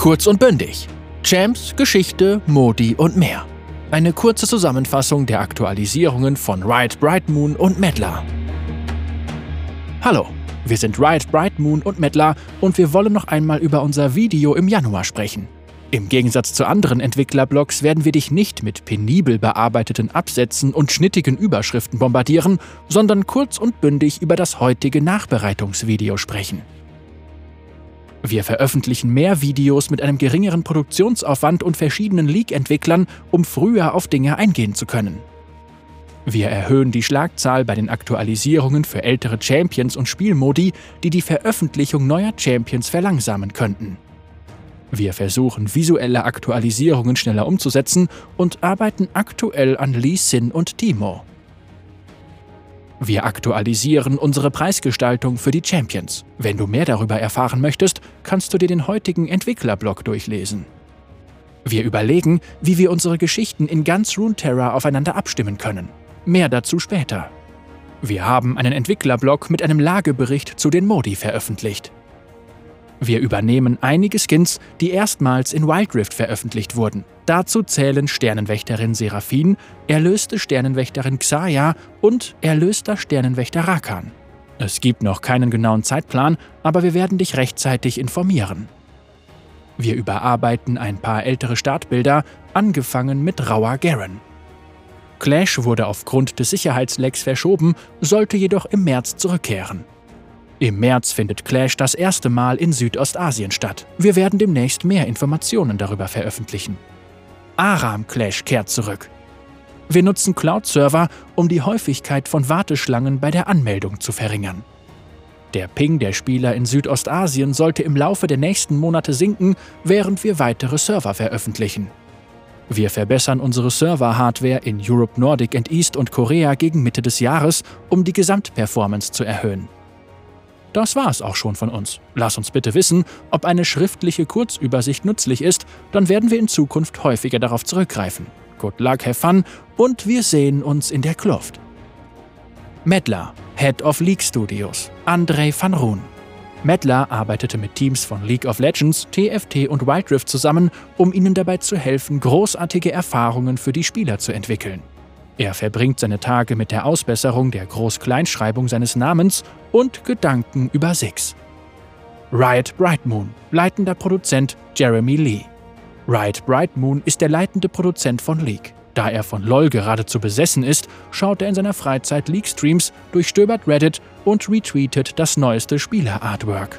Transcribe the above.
Kurz und bündig. Champs, Geschichte, Modi und mehr. Eine kurze Zusammenfassung der Aktualisierungen von Riot Bright Moon und Medlar. Hallo, wir sind Riot Bright Moon und Medlar und wir wollen noch einmal über unser Video im Januar sprechen. Im Gegensatz zu anderen Entwicklerblogs werden wir dich nicht mit penibel bearbeiteten Absätzen und schnittigen Überschriften bombardieren, sondern kurz und bündig über das heutige Nachbereitungsvideo sprechen. Wir veröffentlichen mehr Videos mit einem geringeren Produktionsaufwand und verschiedenen League-Entwicklern, um früher auf Dinge eingehen zu können. Wir erhöhen die Schlagzahl bei den Aktualisierungen für ältere Champions und Spielmodi, die die Veröffentlichung neuer Champions verlangsamen könnten. Wir versuchen visuelle Aktualisierungen schneller umzusetzen und arbeiten aktuell an Lee Sin und Timo. Wir aktualisieren unsere Preisgestaltung für die Champions. Wenn du mehr darüber erfahren möchtest, kannst du dir den heutigen Entwicklerblog durchlesen. Wir überlegen, wie wir unsere Geschichten in ganz Runeterra aufeinander abstimmen können. Mehr dazu später. Wir haben einen Entwicklerblog mit einem Lagebericht zu den Modi veröffentlicht. Wir übernehmen einige Skins, die erstmals in Wild Rift veröffentlicht wurden. Dazu zählen Sternenwächterin Seraphine, erlöste Sternenwächterin Xayah und erlöster Sternenwächter Rakan. Es gibt noch keinen genauen Zeitplan, aber wir werden dich rechtzeitig informieren. Wir überarbeiten ein paar ältere Startbilder, angefangen mit Rauer Garen. Clash wurde aufgrund des Sicherheitslecks verschoben, sollte jedoch im März zurückkehren. Im März findet Clash das erste Mal in Südostasien statt. Wir werden demnächst mehr Informationen darüber veröffentlichen. Aram Clash kehrt zurück. Wir nutzen Cloud-Server, um die Häufigkeit von Warteschlangen bei der Anmeldung zu verringern. Der Ping der Spieler in Südostasien sollte im Laufe der nächsten Monate sinken, während wir weitere Server veröffentlichen. Wir verbessern unsere Server-Hardware in Europe, Nordic and East und Korea gegen Mitte des Jahres, um die Gesamtperformance zu erhöhen. Das war es auch schon von uns. Lass uns bitte wissen, ob eine schriftliche Kurzübersicht nützlich ist, dann werden wir in Zukunft häufiger darauf zurückgreifen. Good luck, have fun und wir sehen uns in der Kluft. Medlar, Head of League Studios, André van Roon. Medlar arbeitete mit Teams von League of Legends, TFT und Wild Rift zusammen, um ihnen dabei zu helfen, großartige Erfahrungen für die Spieler zu entwickeln. Er verbringt seine Tage mit der Ausbesserung der Groß-Kleinschreibung seines Namens und Gedanken über Six. Riot Brightmoon, leitender Produzent Jeremy Lee. Riot Brightmoon ist der leitende Produzent von League. Da er von LOL geradezu besessen ist, schaut er in seiner Freizeit League-Streams, durchstöbert Reddit und retweetet das neueste Spieler-Artwork.